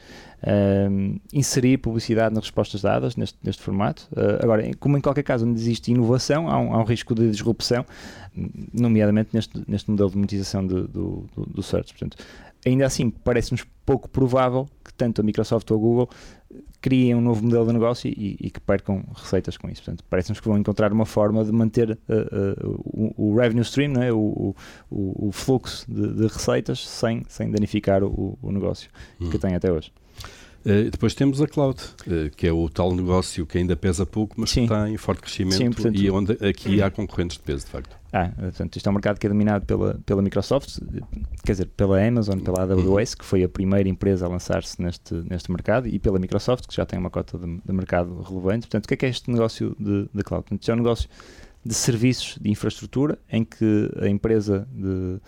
uh, inserir publicidade nas respostas dadas neste, neste formato. Uh, agora, como em qualquer caso onde existe inovação, há um, há um risco de disrupção, nomeadamente neste, neste modelo de monetização de, do, do, do search. Portanto, ainda assim, parece-nos pouco provável que tanto a Microsoft ou a Google criem um novo modelo de negócio e, e que percam receitas com isso. Portanto, parece-nos que vão encontrar uma forma de manter uh, uh, o, o, revenue stream, não é? o, o, o fluxo de, de, receitas, sem, sem danificar o, o negócio hum. que tem até hoje. Uh, depois temos a cloud, uh, que é o tal negócio que ainda pesa pouco, mas Sim. que está em forte crescimento Sim, portanto, e onde aqui há concorrentes de peso, de facto. Ah, portanto, isto é um mercado que é dominado pela, pela Microsoft, quer dizer, pela Amazon, pela AWS, que foi a primeira empresa a lançar-se neste, neste mercado, e pela Microsoft, que já tem uma cota de, de mercado relevante. Portanto, o que é que é este negócio de, de cloud? Portanto, isto é um negócio de serviços de infraestrutura em que a empresa, de,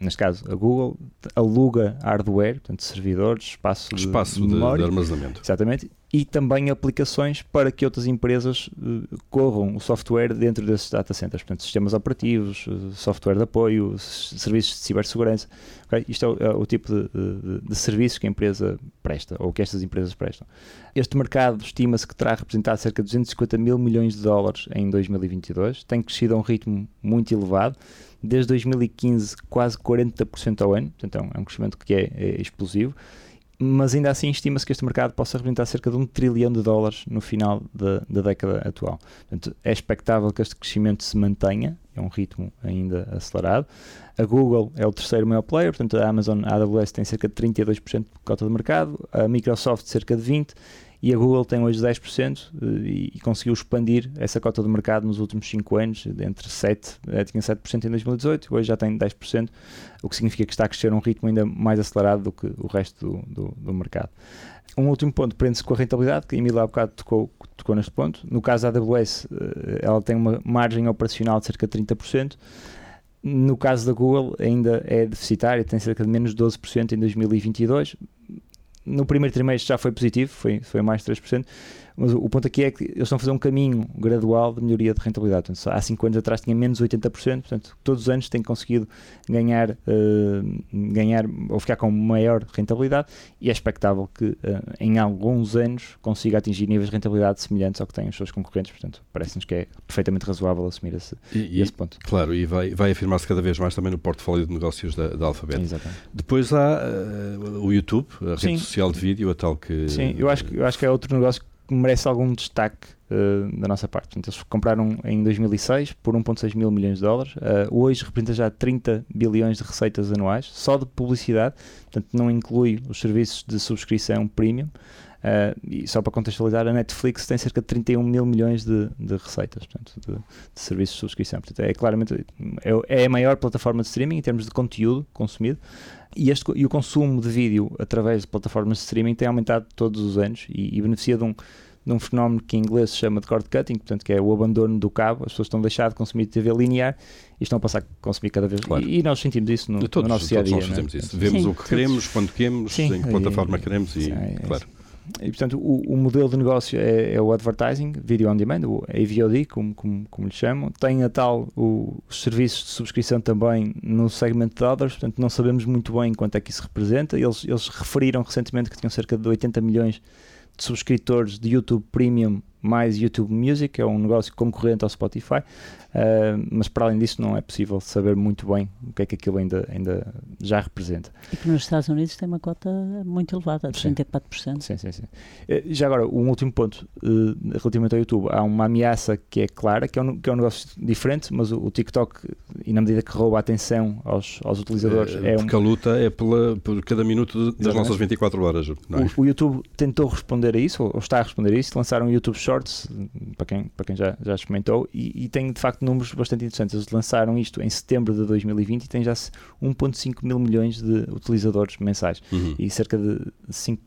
neste caso a Google, aluga hardware, portanto servidores, espaço, espaço de, de, memória, de armazenamento. Exatamente, e também aplicações para que outras empresas uh, corram o software dentro desses data centers, portanto, sistemas operativos, uh, software de apoio, serviços de cibersegurança. Okay? Isto é o, é o tipo de, de, de, serviços que a empresa presta, ou que estas empresas prestam. Este mercado estima-se que terá representado cerca de 250 mil milhões de dólares em 2022, tem crescido a um ritmo muito elevado, desde 2015 quase 40% ao ano, portanto é um, é um crescimento que é, é explosivo mas ainda assim estima-se que este mercado possa representar cerca de um trilhão de dólares no final da, da década atual. Portanto, é expectável que este crescimento se mantenha, é um ritmo ainda acelerado. A Google é o terceiro maior player, portanto a Amazon, a AWS tem cerca de 32% de cota de mercado, a Microsoft cerca de 20% e a Google tem hoje 10% eh, e, e conseguiu expandir essa cota de mercado nos últimos 5 anos, entre 7, eh, tinha 7% em 2018, hoje já tem 10%, o que significa que está a crescer a um ritmo ainda mais acelerado do que o resto do, do, do mercado. Um último ponto prende-se com a rentabilidade, que a Emília há bocado tocou, tocou neste ponto. No caso da AWS, eh, ela tem uma margem operacional de cerca de 30%, no caso da Google, ainda é deficitário, tem cerca de menos 12% em 2022. No primeiro trimestre já foi positivo, foi, foi mais de 3%, mas o ponto aqui é que eles estão a fazer um caminho gradual de melhoria de rentabilidade. Portanto, há 5 anos atrás tinha menos 80%, portanto, todos os anos têm conseguido ganhar, uh, ganhar ou ficar com maior rentabilidade e é expectável que uh, em alguns anos consiga atingir níveis de rentabilidade semelhantes ao que têm os seus concorrentes. Portanto, parece-nos que é perfeitamente razoável assumir esse, e, esse ponto. Claro, e vai, vai afirmar-se cada vez mais também no portfólio de negócios da, da Alphabet. Exatamente. Depois há uh, o YouTube, a rede Sim. social de vídeo, a tal que. Sim, eu acho, eu acho que é outro negócio que merece algum destaque uh, da nossa parte. Portanto, eles compraram em 2006 por 1,6 mil milhões de dólares. Uh, hoje representa já 30 bilhões de receitas anuais, só de publicidade, portanto, não inclui os serviços de subscrição premium. Uh, e só para contextualizar, a Netflix tem cerca de 31 mil milhões de, de receitas portanto, de, de, serviços de subscrição. Portanto, é claramente é, é, a maior plataforma de streaming em termos de conteúdo consumido. E, este, e o consumo de vídeo através de plataformas de streaming tem aumentado todos os anos e, e beneficia de um, de um fenómeno que em inglês se chama de cord cutting, portanto, que é o abandono do cabo. As pessoas estão a deixar de consumir TV linear e estão a passar a consumir cada vez claro. e, e, nós sentimos isso no, todos, no nosso dia a dia. Nós fazemos é? isso. Vemos Sim, o que queremos, quando queremos, Sim, em que plataforma queremos e, é, claro. E, portanto, o, o, modelo de negócio é, é, o advertising, video on demand, o AVOD, como, como, como lhe chamam. Tem a tal o, os serviços de subscrição também no segmento de others, portanto, não sabemos muito bem quanto é que isso representa. Eles, eles referiram recentemente que tinham cerca de 80 milhões de subscritores de YouTube Premium mais YouTube Music, é um negócio concorrente ao Spotify, uh, mas para além disso não é possível saber muito bem o que é que aquilo ainda, ainda já representa. E que nos Estados Unidos tem uma cota muito elevada, de 34%. Sim, sim, sim. Uh, já agora, um último ponto uh, relativamente ao YouTube, há uma ameaça que é clara, que é um, que é um negócio diferente, mas o, o TikTok, e na medida que rouba a atenção aos, aos utilizadores... É, é porque um... a luta é pela, por cada minuto das Exatamente. nossas 24 horas. É? O, o, YouTube tentou responder a isso, ou está a responder a isso, lançaram o YouTube Short Shorts, para quem, para quem já, já experimentou, e, e tem de facto números bastante interessantes. Eles lançaram isto em setembro de 2020 e tem já 1,5 mil milhões de utilizadores mensais uhum. e cerca de 5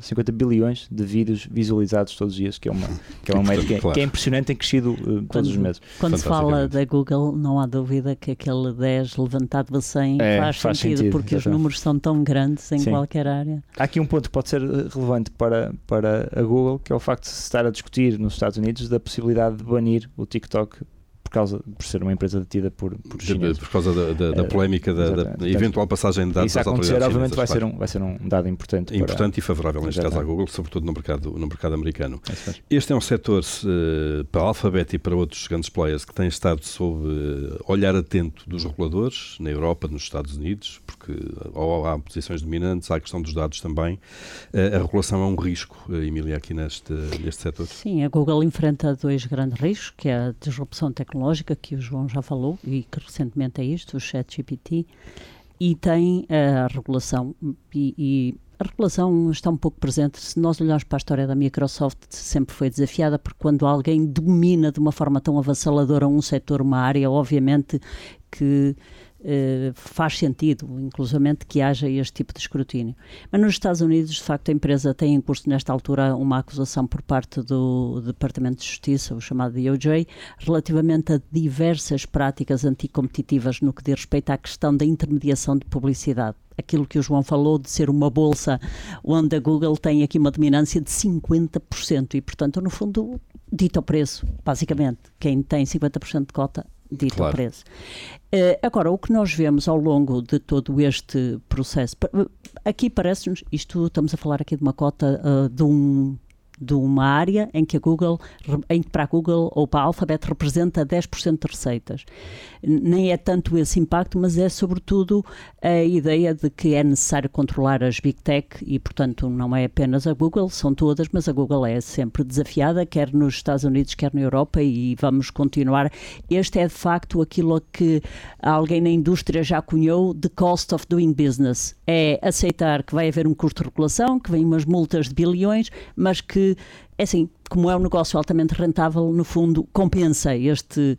50 bilhões de vídeos visualizados todos os dias, que é uma, que é uma média que, é, claro. que é impressionante, tem crescido uh, todos os meses. Quando se fala da Google, não há dúvida que aquele 10 levantado a 100 é, faz, faz sentido, sentido, porque exatamente. os números são tão grandes em Sim. qualquer área. Há aqui um ponto que pode ser uh, relevante para, para a Google, que é o facto de se estar a discutir nos Estados Unidos da possibilidade de banir o TikTok causa, por ser uma empresa detida por, por chineses. Por causa da, da, da eh, polémica, da, da, eventual passagem de dados isso acontecer, obviamente, vai, ser um, vai ser um dado importante. Importante para, e favorável, neste caso, à Google, sobretudo no mercado, no mercado americano. Este é um setor, uh, para a Alphabet e para outros grandes players, que tem estado sob uh, olhar atento dos reguladores, na Europa, nos Estados Unidos, porque ou há posições dominantes, há a questão dos dados também. A regulação é um risco, Emília, aqui neste, neste setor? Sim, a Google enfrenta dois grandes riscos, que é a disrupção tecnológica tecnológica, que o João já falou, e que recentemente é isto, o ChatGPT, e tem a regulação, e, e a regulação está um pouco presente. Se nós olharmos para a história da Microsoft, sempre foi desafiada, porque quando alguém domina de uma forma tão avassaladora um setor, uma área, obviamente que eh, faz sentido, inclusivamente, que haja este tipo de escrutínio. Mas nos Estados Unidos, de facto, a empresa tem em curso, nesta altura, uma acusação por parte do Departamento de Justiça, o chamado DOJ, relativamente a diversas práticas anticompetitivas no que diz respeito à questão da intermediação de publicidade aquilo que o João falou de ser uma bolsa onde a Google tem aqui uma dominância de 50% e, portanto, no fundo, dita o preço, basicamente. Quem tem 50% de cota dito claro. preço. Uh, agora, o que nós vemos ao longo de todo este processo, aqui parece-nos, isto estamos a falar aqui de uma cota uh, de um de uma área em que a Google, em que para a Google ou para a Alphabet representa 10% de receitas. Nem é tanto esse impacto, mas é sobretudo a ideia de que é necessário controlar as Big Tech e, portanto, não é apenas a Google, são todas, mas a Google é sempre desafiada, quer nos Estados Unidos, quer na Europa, e vamos continuar. Este é de facto aquilo que alguém na indústria já cunhou de cost of doing business. É aceitar que vai haver um custo de regulação, que vem umas multas de bilhões, mas que é assim, como é um negócio altamente rentável, no fundo compensa este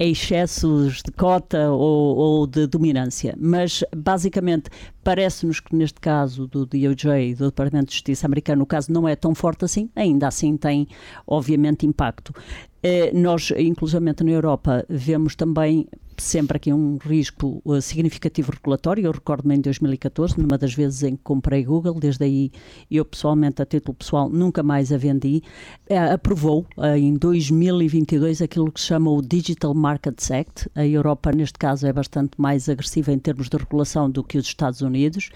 excessos de cota ou, ou de dominância. Mas, basicamente, parece-nos que neste caso do DOJ, do Departamento de Justiça americano, o caso não é tão forte assim, ainda assim tem, obviamente, impacto. Eh, nós, inclusivamente na Europa, vemos também sempre aqui um risco uh, significativo regulatório. Eu recordo-me em 2014, numa das vezes em que comprei Google, desde aí eu pessoalmente, a título pessoal, nunca mais a vendi. Uh, aprovou uh, em 2022 aquilo que se chama o Digital Markets Act. A Europa, neste caso, é bastante mais agressiva em termos de regulação do que os Estados Unidos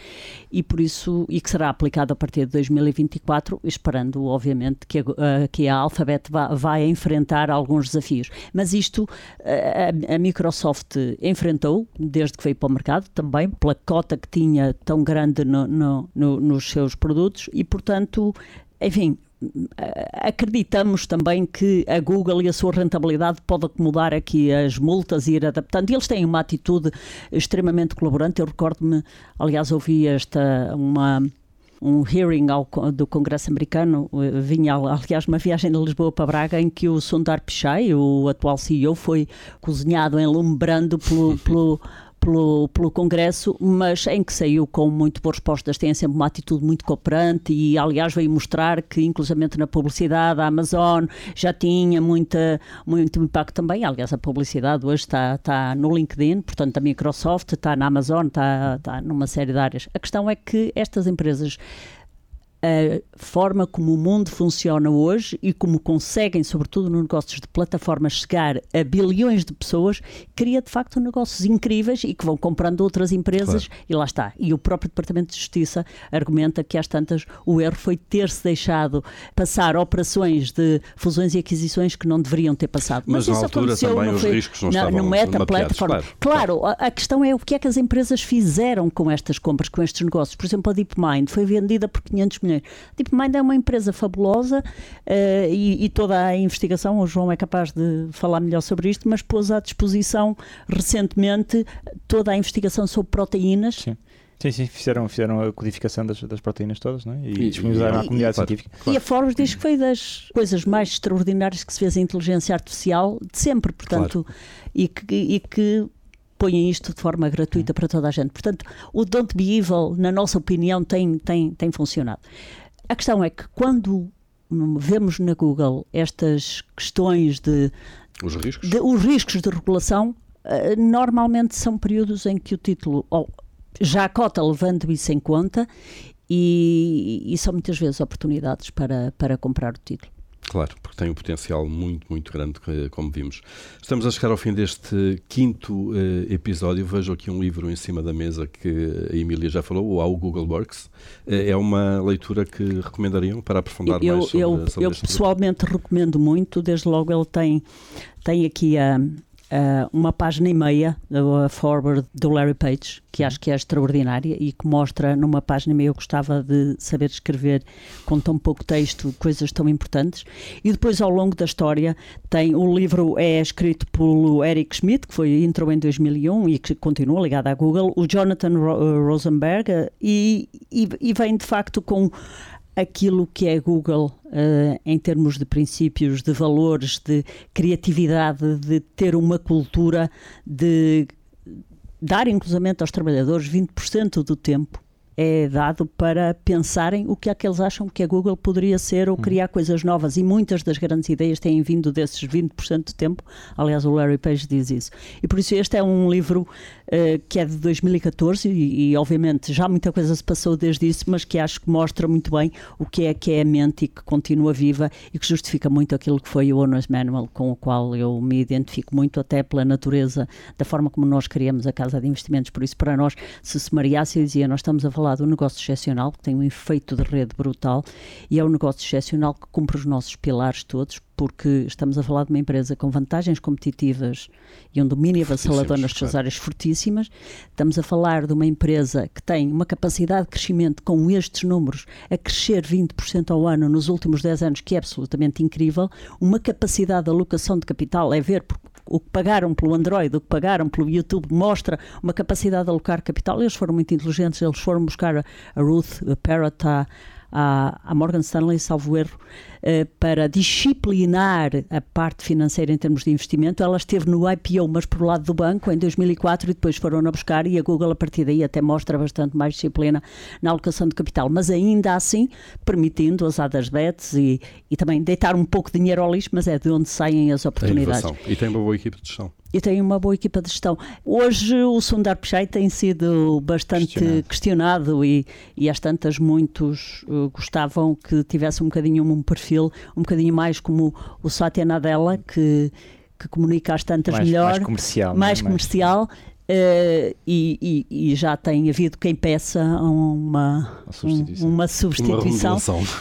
e por isso e que será aplicado a partir de 2024, esperando, obviamente, que a, que a Alphabet vá, vai enfrentar alguns desafios. Mas isto a, a Microsoft enfrentou desde que veio para o mercado, também pela cota que tinha tão grande no, no, no, nos seus produtos e, portanto, enfim, acreditamos também que a Google e a sua rentabilidade pode acomodar aqui as multas e ir adaptando. Eles têm uma atitude extremamente colaborante. Eu recordo-me, aliás, ouvi esta uma um hearing ao, do Congresso americano, eh, vinha, aliás, uma viagem de Lisboa para Braga, em que o Sundar Pichai, o atual CEO, foi cozinhado em lume brando pelo, pelo pelo, pelo Congresso, mas em que saiu com muito boas respostas, tem sempre uma atitude muito cooperante e, aliás, veio mostrar que, inclusivamente na publicidade, a Amazon já tinha muita, muito impacto também. Aliás, a publicidade hoje está, está no LinkedIn, portanto, a Microsoft está na Amazon, está, está numa série de áreas. A questão é que estas empresas a forma como o mundo funciona hoje e como conseguem, sobretudo nos negócios de plataformas, chegar a bilhões de pessoas, cria de facto negócios incríveis e que vão comprando outras empresas claro. e lá está. E o próprio Departamento de Justiça argumenta que às tantas o erro foi ter-se deixado passar operações de fusões e aquisições que não deveriam ter passado. Mas, Mas isso aconteceu também não foi, os riscos não na, no meta plataforma. Claro, claro, a questão é o que é que as empresas fizeram com estas compras, com estes negócios. Por exemplo, a DeepMind foi vendida por 500 milhões dinheiro. DeepMind é uma empresa fabulosa uh, e, e, toda a investigação, o João é capaz de falar melhor sobre isto, mas pôs à disposição recentemente toda a investigação sobre proteínas. Sim. Sim, sim, fizeram, fizeram a codificação das, das proteínas todas não é? e, e disponibilizaram à comunidade claro, científica. Claro. E a Forbes diz que foi das coisas mais extraordinárias que se fez a inteligência artificial de sempre, portanto, claro. e, que, e que põem isto de forma gratuita para toda a gente. Portanto, o Don't Be Evil, na nossa opinião, tem, tem, tem funcionado. A questão é que quando vemos na Google estas questões de os riscos de, os riscos de regulação, uh, normalmente são períodos em que o título oh, já cota levando isso em conta e, e, são muitas vezes oportunidades para, para comprar o título. Claro, porque tem um potencial muito, muito grande, como vimos. Estamos a chegar ao fim deste quinto uh, episódio. Vejo aqui um livro em cima da mesa que a Emília já falou, o How Google Works. Uh, é uma leitura que recomendariam para aprofundar eu, mais sobre, eu, sobre Eu pessoalmente livro? recomendo muito. Desde logo ele tem, tem aqui a uh, uma página e meia, a forward do Larry Page, que acho que é extraordinária e que mostra numa página e meia. Eu gostava de saber escrever com tão pouco texto coisas tão importantes. E depois, ao longo da história, tem o livro é escrito pelo Eric Schmidt, que foi entrou em 2001 e que continua ligado à Google, o Jonathan Rosenberg, e, e, e vem de facto com aquilo que é Google uh, em termos de princípios, de valores, de criatividade, de ter uma cultura, de dar inclusivamente aos trabalhadores 20% do tempo é dado para pensarem o que é que eles acham que a Google poderia ser ou hum. criar coisas novas. E muitas das grandes ideias têm vindo desses 20% de tempo. Aliás, o Larry Page diz isso. E por isso este é um livro que é de 2014 e, e, obviamente, já muita coisa se passou desde isso, mas que acho que mostra muito bem o que é que é a mente e que continua viva e que justifica muito aquilo que foi o Owner's Manual, com o qual eu me identifico muito, até pela natureza da forma como nós criamos a Casa de Investimentos. Por isso, para nós, se se mariasse, eu dizia, nós estamos a falar de um negócio excepcional, que tem um efeito de rede brutal e é um negócio excepcional que cumpre os nossos pilares todos, porque estamos a falar de uma empresa com vantagens competitivas e um domínio avassalador nas suas claro. áreas fortíssimas. Estamos a falar de uma empresa que tem uma capacidade de crescimento com estes números a crescer 20% ao ano nos últimos 10 anos, que é absolutamente incrível. Uma capacidade de alocação de capital, é ver o que pagaram pelo Android, o que pagaram pelo YouTube, mostra uma capacidade de alocar capital. Eles foram muito inteligentes, eles foram buscar a, Ruth Parrott à, à Morgan Stanley, salvo erro, eh, para disciplinar a parte financeira em termos de investimento. Ela esteve no IPO, mas por lado do banco, em 2004, e depois foram-na buscar, e a Google, a partir daí, até mostra bastante mais disciplina na alocação de capital, mas ainda assim permitindo as hadas bets e, e também deitar um pouco de dinheiro ao lixo, mas é de onde saem as oportunidades. Tem e tem uma boa equipe de gestão. E tem uma boa equipa de gestão. Hoje o Sundar Pichai tem sido bastante questionado, questionado e, e às tantas muitos uh, gostavam que tivesse um bocadinho um perfil um bocadinho mais como o Satya Nadella, que, que comunica às tantas mais, melhor, mais comercial, mais comercial Uh, e, e, e, já tem havido quem peça uma, uma substituição, uma substituição.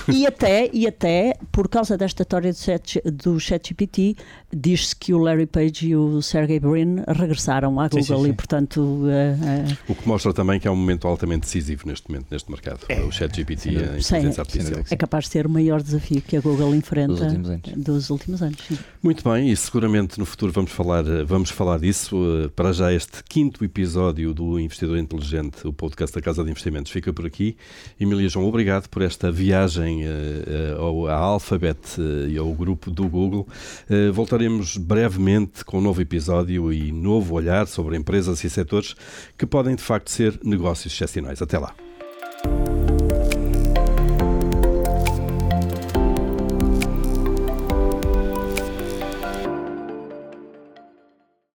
Uma e, até, e até por causa desta história do, chat, do ChatGPT diz-se que o Larry Page e o Sergey Brin regressaram à Google sim, sim, sim. e portanto uh, uh, o que mostra também que é um momento altamente decisivo neste momento neste mercado. É, o ChatGPT e a inteligência artificial. é capaz de ser o maior desafio que a Google enfrenta dos últimos anos, dos últimos anos muito bem e seguramente no futuro vamos falar vamos falar disso. Para já este quinto episódio do Investidor Inteligente, o podcast da Casa de Investimentos, fica por aqui. Emília João, obrigado por esta viagem uh, ao, à Alphabet uh, e ao grupo do Google. Uh, voltaremos brevemente com um novo episódio e novo olhar sobre empresas e setores que podem de facto ser negócios excepcionais. Até lá.